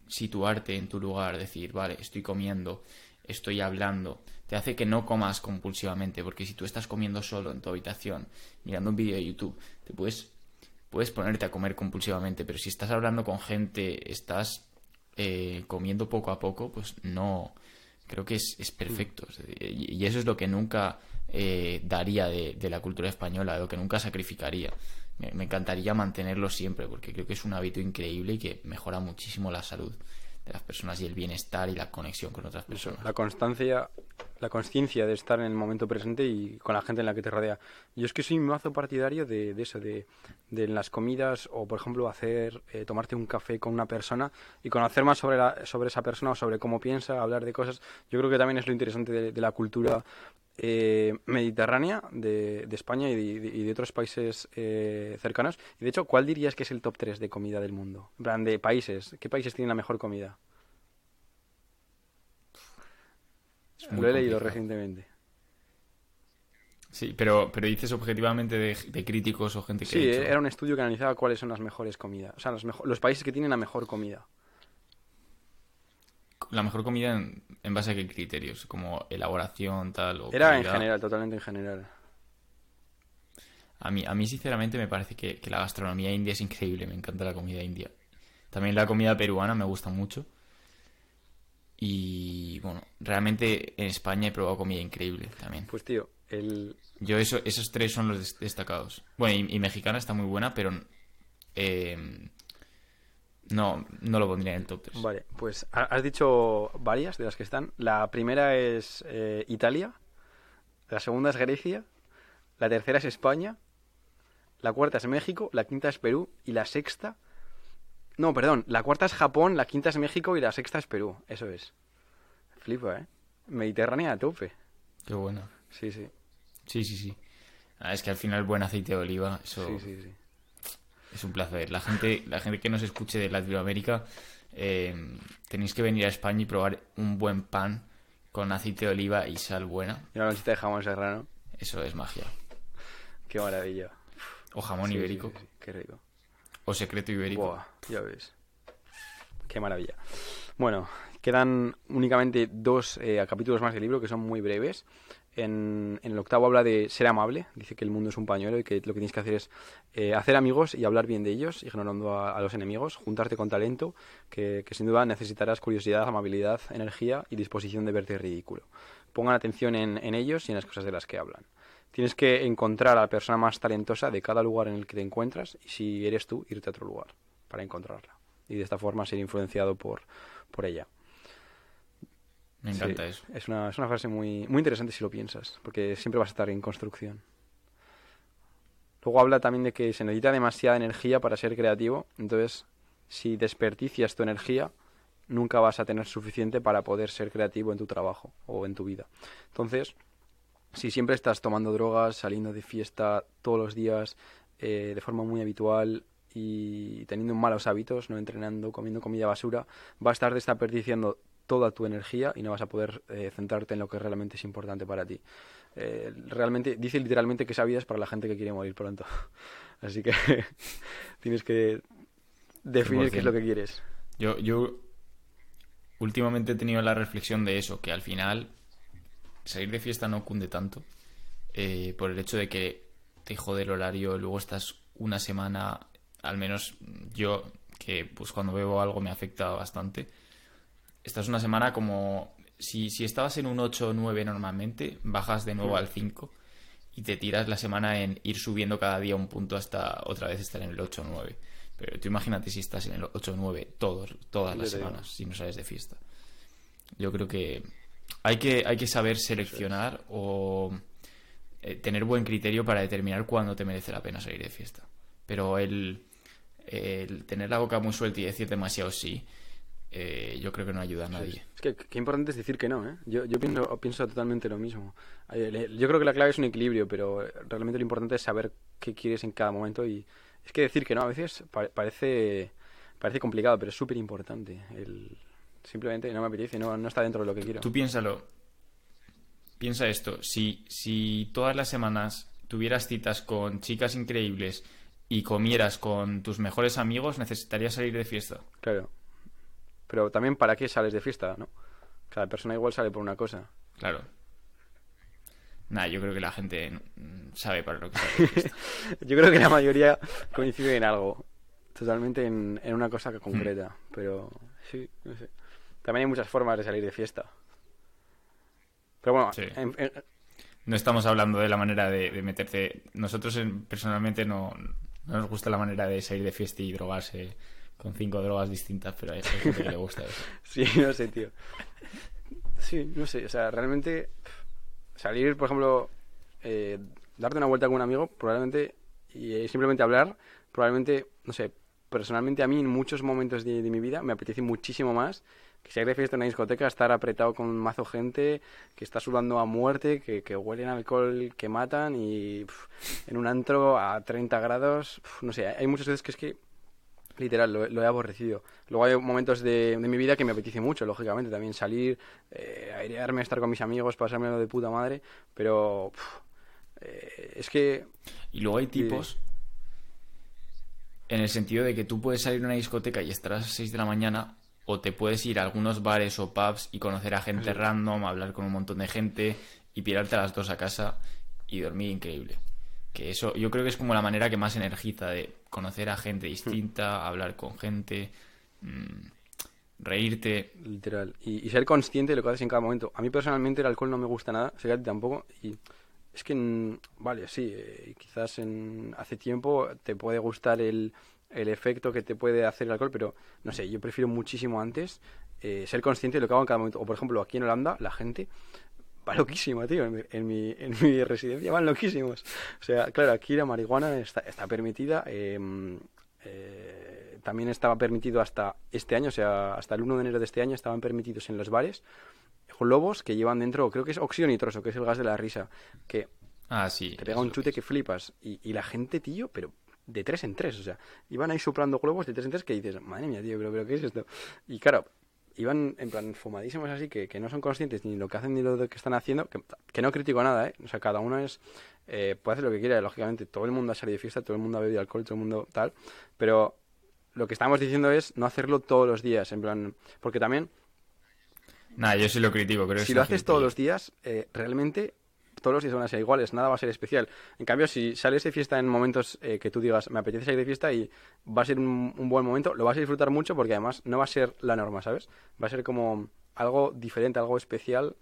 situarte en tu lugar, decir, vale, estoy comiendo, estoy hablando, te hace que no comas compulsivamente, porque si tú estás comiendo solo en tu habitación, mirando un vídeo de YouTube, te puedes, puedes ponerte a comer compulsivamente, pero si estás hablando con gente, estás eh, comiendo poco a poco, pues no, creo que es, es perfecto. Y eso es lo que nunca eh, daría de, la cultura española, lo que nunca sacrificaría. Me, encantaría mantenerlo siempre, porque creo que es un hábito increíble y que mejora muchísimo la salud las personas y el bienestar y la conexión con otras personas. la constancia, la conciencia de estar en el momento presente y con la gente en la que te rodea. Yo es que soy mazo partidario de, de eso, de, de en las comidas o, por ejemplo, hacer, eh, tomarte un café con una persona y conocer más sobre, la, sobre esa persona o sobre cómo piensa, hablar de cosas. Yo creo que también es lo interesante de, de la cultura eh, mediterránea de, de España y de, y de, otros países eh, cercanos. Y de hecho, ¿cuál dirías que es el top 3 de comida del mundo? En plan, de países. ¿Qué países tienen la mejor comida? Lo he leído recientemente. Sí, pero, pero dices objetivamente de, de críticos o gente que. Sí, hecho... era un estudio que analizaba cuáles son las mejores comidas. O sea, los, los países que tienen la mejor comida. La mejor comida en, en, base a qué criterios? Como elaboración, tal. O era calidad. en general, totalmente en general. A mí, a mí sinceramente, me parece que, que la gastronomía india es increíble. Me encanta la comida india. También la comida peruana me gusta mucho. Y bueno, realmente en España he probado comida increíble también. Pues tío, el... Yo eso, esos tres son los destacados. Bueno, y, y mexicana está muy buena, pero eh, no, no lo pondría en el top 3. Vale, pues has dicho varias de las que están. La primera es eh, Italia, la segunda es Grecia, la tercera es España, la cuarta es México, la quinta es Perú y la sexta... No, perdón, la cuarta es Japón, la quinta es México y la sexta es Perú. Eso es. Flipa, ¿eh? Mediterránea a tope. Qué bueno. Sí, sí. Sí, sí, sí. Ah, es que al final buen aceite de oliva, eso Sí, sí, sí. Es un placer. La gente, la gente que nos escuche de Latinoamérica, eh, tenéis que venir a España y probar un buen pan con aceite de oliva y sal buena. Y una lonchita de jamón serrano. Eso es magia. Qué maravilla. O jamón Sí, ibérico. sí, sí, sí. Qué rico. O secreto ibérico. Buah, ya ves. Qué maravilla. Bueno, quedan únicamente dos eh, capítulos más del libro que son muy breves. En, el octavo habla de ser amable, dice que el mundo es un pañuelo y que lo que tienes que hacer es eh, hacer amigos y hablar bien de ellos, ignorando a, a los enemigos, juntarte con talento, que, que, sin duda necesitarás curiosidad, amabilidad, energía y disposición de verte ridículo. Pongan atención en, en ellos y en las cosas de las que hablan. Tienes que encontrar a la persona más talentosa de cada lugar en el que te encuentras y si eres tú, irte a otro lugar para encontrarla. Y de esta forma ser influenciado por, por ella. Me encanta Sí, eso. Es una, es una frase muy, muy interesante si lo piensas, porque siempre vas a estar en construcción. Luego habla también de que se necesita demasiada energía para ser creativo, entonces si desperdicias tu energía, nunca vas a tener suficiente para poder ser creativo en tu trabajo o en tu vida. Entonces, si siempre estás tomando drogas, saliendo de fiesta todos los días eh, de forma muy habitual y teniendo malos hábitos, no entrenando, comiendo comida basura, va a estar desperdiciando toda tu energía y no vas a poder eh, centrarte en lo que realmente es importante para ti. Eh, realmente dice literalmente que esa vida es para la gente que quiere morir pronto. Así que tienes que definir qué es lo que quieres. Yo, yo últimamente he tenido la reflexión de eso, que al final salir de fiesta no cunde tanto eh, por el hecho de que te jode el horario, luego estás una semana, al menos yo, que pues cuando bebo algo me afecta bastante, estás una semana como si, si estabas en un 8 o 9 normalmente, bajas de nuevo al 5 y te tiras la semana en ir subiendo cada día un punto hasta otra vez estar en el 8 o 9. Pero tú imagínate si estás en el 8 o 9 todos, todas las semanas, si no sales de fiesta. Yo creo que hay que, hay que saber seleccionar o eh, tener buen criterio para determinar cuándo te merece la pena salir de fiesta. Pero el, el tener la boca muy suelta y decir demasiado sí, eh, yo creo que no ayuda a nadie. Es que qué importante es decir que no, ¿eh? Yo, yo pienso, pienso totalmente lo mismo. Yo creo que la clave es un equilibrio, pero realmente lo importante es saber qué quieres en cada momento y es que decir que no a veces parece, parece complicado, pero es súper importante. El... Simplemente no me apetece, no, no está dentro de lo que quiero. Tú piénsalo. Piensa esto. Si, si todas las semanas tuvieras citas con chicas increíbles y comieras con tus mejores amigos, necesitarías salir de fiesta. Claro. Pero también, ¿para qué sales de fiesta, no? Cada persona igual sale por una cosa. Claro. Nah, yo creo que la gente sabe para lo que sale yo creo que la mayoría coincide en algo. Totalmente en, en una cosa concreta. Hmm. Pero sí, no sé. También hay muchas formas de salir de fiesta. Pero bueno, sí. en, en... no estamos hablando de la manera de, de meterse. Nosotros en, personalmente no, no, nos gusta la manera de salir de fiesta y drogarse con cinco drogas distintas, pero hay gente que le gusta eso. Sí, no sé, tío. Sí, no sé, o sea, realmente salir, por ejemplo, eh, darte una vuelta con un amigo, probablemente, y eh, simplemente hablar, probablemente, no sé, personalmente a mí en muchos momentos de, mi vida me apetece muchísimo más que salir de fiesta en una discoteca, estar apretado con un mazo gente, que está sudando a muerte, que, que huelen alcohol que matan y en un antro a 30 grados, no sé, hay muchas veces que es que literal, lo, he aborrecido. Luego hay momentos de, mi vida que me apetece mucho, lógicamente, también salir, eh, airearme, estar con mis amigos, pasármelo de puta madre, pero eh, es que... Y luego hay tipos... En el sentido de que tú puedes salir a una discoteca y estar a las 6 de la mañana, o te puedes ir a algunos bares o pubs y conocer a gente random, hablar con un montón de gente y pirarte a las dos a casa y dormir increíble. Que eso yo creo que es como la manera que más energiza de conocer a gente distinta, hablar con gente, mm, reírte. Literal. Y, ser consciente de lo que haces en cada momento. A mí personalmente el alcohol no me gusta nada, ti tampoco. Y es que, mm, vale, sí, eh, quizás en, hace tiempo te puede gustar el, el efecto que te puede hacer el alcohol, pero no sé, yo prefiero muchísimo antes eh, ser consciente de lo que hago en cada momento. O por ejemplo, aquí en Holanda, la gente va loquísima, tío. En mi, en mi, residencia van loquísimos. O sea, claro, aquí la marihuana está, está permitida. Em, eh, también estaba permitido hasta este año, o sea, hasta el 1 de enero de este año estaban permitidos en los bares globos que llevan dentro, creo que es óxido nitroso, que es el gas de la risa, que ah, sí, te pega un chute que flipas. Y, y la gente, tío, pero de tres en tres, o sea, iban ahí soplando globos de tres en tres que dices, madre mía, tío, pero, pero ¿qué es esto? Y claro, iban en plan fumadísimos así que, que, no son conscientes ni lo que hacen ni lo que están haciendo, que, no critico nada, ¿eh? O sea, cada uno es, eh, puede hacer lo que quiera, lógicamente, todo el mundo ha salido de fiesta, todo el mundo ha bebido alcohol, todo el mundo tal, pero lo que estamos diciendo es no hacerlo todos los días, en plan, porque también... Nada, yo sí lo critico, creo que Si lo haces todos los días, eh, realmente todos los días van a ser iguales, nada va a ser especial. En cambio, si sales de fiesta en momentos eh, que tú digas, me apetece salir de fiesta y va a ser un, buen momento, lo vas a disfrutar mucho porque además no va a ser la norma, ¿sabes? Va a ser como algo diferente, algo especial,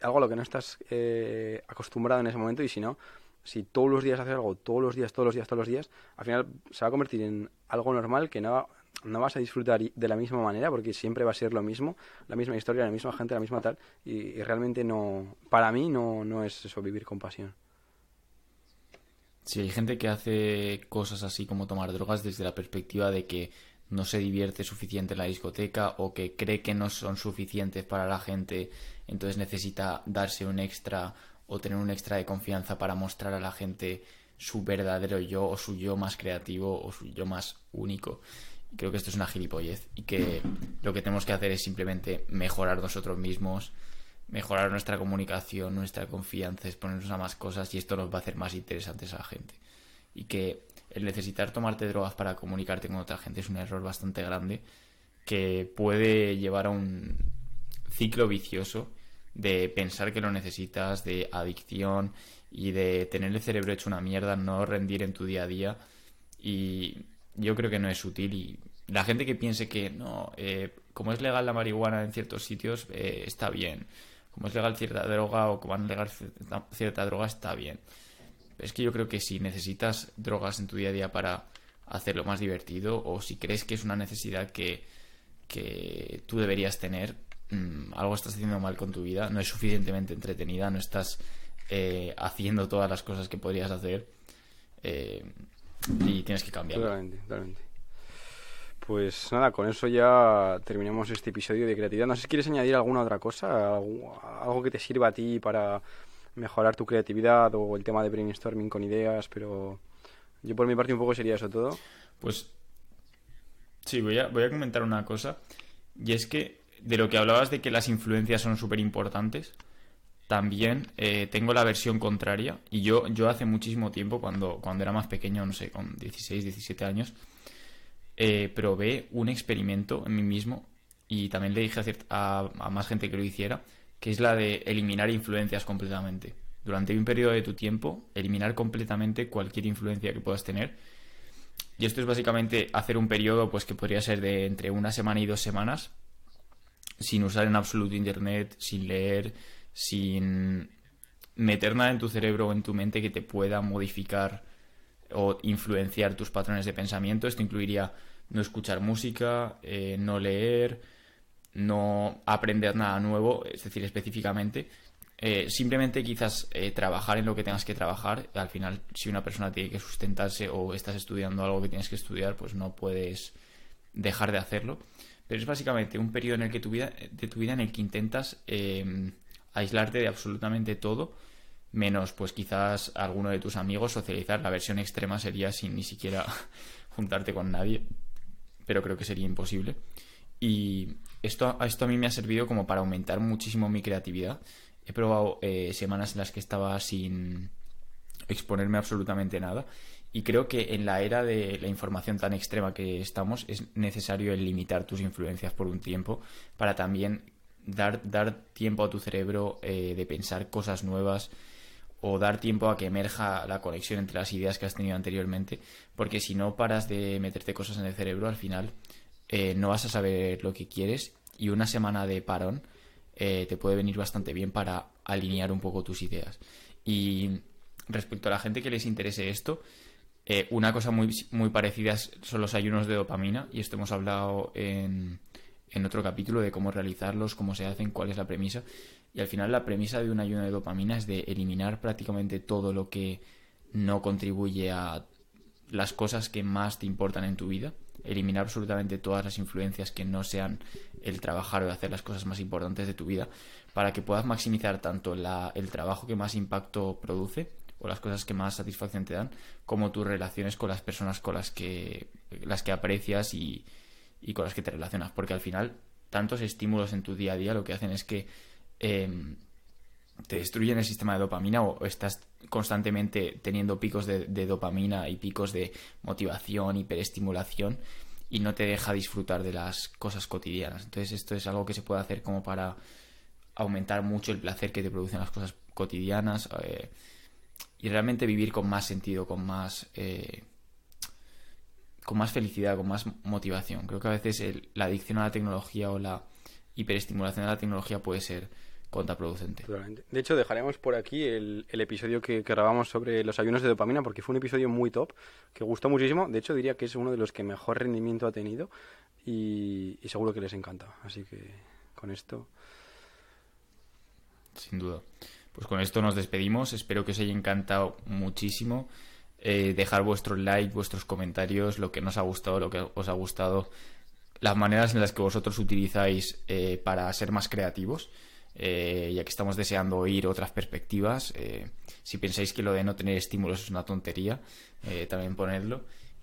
algo a lo que no estás eh, acostumbrado en ese momento y si no, si todos los días haces algo, todos los días, todos los días, todos los días, al final se va a convertir en algo normal que no no vas a disfrutar de la misma manera porque siempre va a ser lo mismo, la misma historia, la misma gente, la misma tal, y, realmente no, para mí no, no es eso, vivir con pasión. Sí, hay gente que hace cosas así como tomar drogas desde la perspectiva de que no se divierte suficiente en la discoteca o que cree que no son suficientes para la gente, entonces necesita darse un extra o tener un extra de confianza para mostrar a la gente su verdadero yo o su yo más creativo o su yo más único creo que esto es una gilipollez y que lo que tenemos que hacer es simplemente mejorar nosotros mismos, mejorar nuestra comunicación, nuestra confianza, exponernos a más cosas y esto nos va a hacer más interesantes a la gente. Y que el necesitar tomarte drogas para comunicarte con otra gente es un error bastante grande que puede llevar a un ciclo vicioso de pensar que lo necesitas, de adicción y de tener el cerebro hecho una mierda, no rendir en tu día a día y yo creo que no es útil y la gente que piense que no, eh, como es legal la marihuana en ciertos sitios, eh, está bien. Como es legal cierta droga o como van legal cierta, droga, está bien. Es que yo creo que si necesitas drogas en tu día a día para hacerlo más divertido o si crees que es una necesidad que, que tú deberías tener, mm, algo estás haciendo mal con tu vida, no es suficientemente entretenida, no estás eh, haciendo todas las cosas que podrías hacer y tienes que cambiar. Totalmente, totalmente. Pues nada, con eso ya terminamos este episodio de creatividad. No sé si quieres añadir alguna otra cosa, algo, que te sirva a ti para mejorar tu creatividad o el tema de brainstorming con ideas, pero yo por mi parte un poco sería eso todo. Pues sí, voy a, voy a comentar una cosa, y es que de lo que hablabas de que las influencias son súper importantes, también eh, tengo la versión contraria. Y yo, yo hace muchísimo tiempo, cuando, cuando era más pequeño, no sé, con 16, 17 años, eh, probé un experimento en mí mismo y también le dije a, a, más gente que lo hiciera, que es la de eliminar influencias completamente. Durante un periodo de tu tiempo, eliminar completamente cualquier influencia que puedas tener. Y esto es básicamente hacer un periodo pues que podría ser de entre una semana y dos semanas, sin usar en absoluto internet, sin leer, sin meter nada en tu cerebro o en tu mente que te pueda modificar o influenciar tus patrones de pensamiento. Esto incluiría no escuchar música, eh, no leer, no aprender nada nuevo, es decir, específicamente. Eh, simplemente quizás eh, trabajar en lo que tengas que trabajar. Al final, si una persona tiene que sustentarse o estás estudiando algo que tienes que estudiar, pues no puedes dejar de hacerlo. Pero es básicamente un periodo en el que tu vida, de tu vida en el que intentas em, aislarte de absolutamente todo, menos pues quizás alguno de tus amigos, socializar. La versión extrema sería sin ni siquiera juntarte con nadie, pero creo que sería imposible. Y esto, esto a mí me ha servido como para aumentar muchísimo mi creatividad. He probado eh, semanas en las que estaba sin exponerme absolutamente nada y creo que en la era de la información tan extrema que estamos es necesario limitar tus influencias por un tiempo para también dar, dar tiempo a tu cerebro eh, de pensar cosas nuevas o dar tiempo a que emerja la conexión entre las ideas que has tenido anteriormente, porque si no paras de meterte cosas en el cerebro, al final eh, no vas a saber lo que quieres y una semana de parón eh, te puede venir bastante bien para alinear un poco tus ideas. Y respecto a la gente que les interese esto, una cosa muy, muy parecida son los ayunos de dopamina, y esto hemos hablado en, en otro capítulo de cómo realizarlos, cómo se hacen, cuál es la premisa. Y al final la premisa de un ayuno de dopamina es de eliminar prácticamente todo lo que no contribuye a las cosas que más te importan en tu vida, eliminar absolutamente todas las influencias que no sean el trabajar o hacer las cosas más importantes de tu vida, para que puedas maximizar tanto el trabajo que más impacto produce, o las cosas que más satisfacción te dan, como tus relaciones con las personas con las que, las que aprecias y, con las que te relacionas. Porque al final, tantos estímulos en tu día a día lo que hacen es que em, te destruyen el sistema de dopamina o, estás constantemente teniendo picos de, dopamina y picos de motivación, hiperestimulación y no te deja disfrutar de las cosas cotidianas. Entonces esto es algo que se puede hacer como para aumentar mucho el placer que te producen las cosas cotidianas. Eh, y realmente vivir con más sentido, con más, eh, con más felicidad, con más motivación. Creo que a veces la adicción a la tecnología o la hiperestimulación de la tecnología puede ser contraproducente. De hecho, dejaremos por aquí el, episodio que, grabamos sobre los ayunos de dopamina porque fue un episodio muy top, que gustó muchísimo. De hecho, diría que es uno de los que mejor rendimiento ha tenido y seguro que les encanta. Así que con esto... Sin duda. Pues con esto nos despedimos. Espero que os haya encantado muchísimo. Eh, dejar vuestros likes, vuestros comentarios, lo que nos ha gustado, lo que os ha gustado, las maneras en las que vosotros utilizáis eh, para ser más creativos. Eh, ya que estamos deseando oír otras perspectivas. si pensáis que lo de no tener estímulos es una tontería, también ponedlo.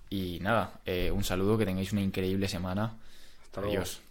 Y nada, un saludo, que tengáis una increíble semana. Hasta Adiós.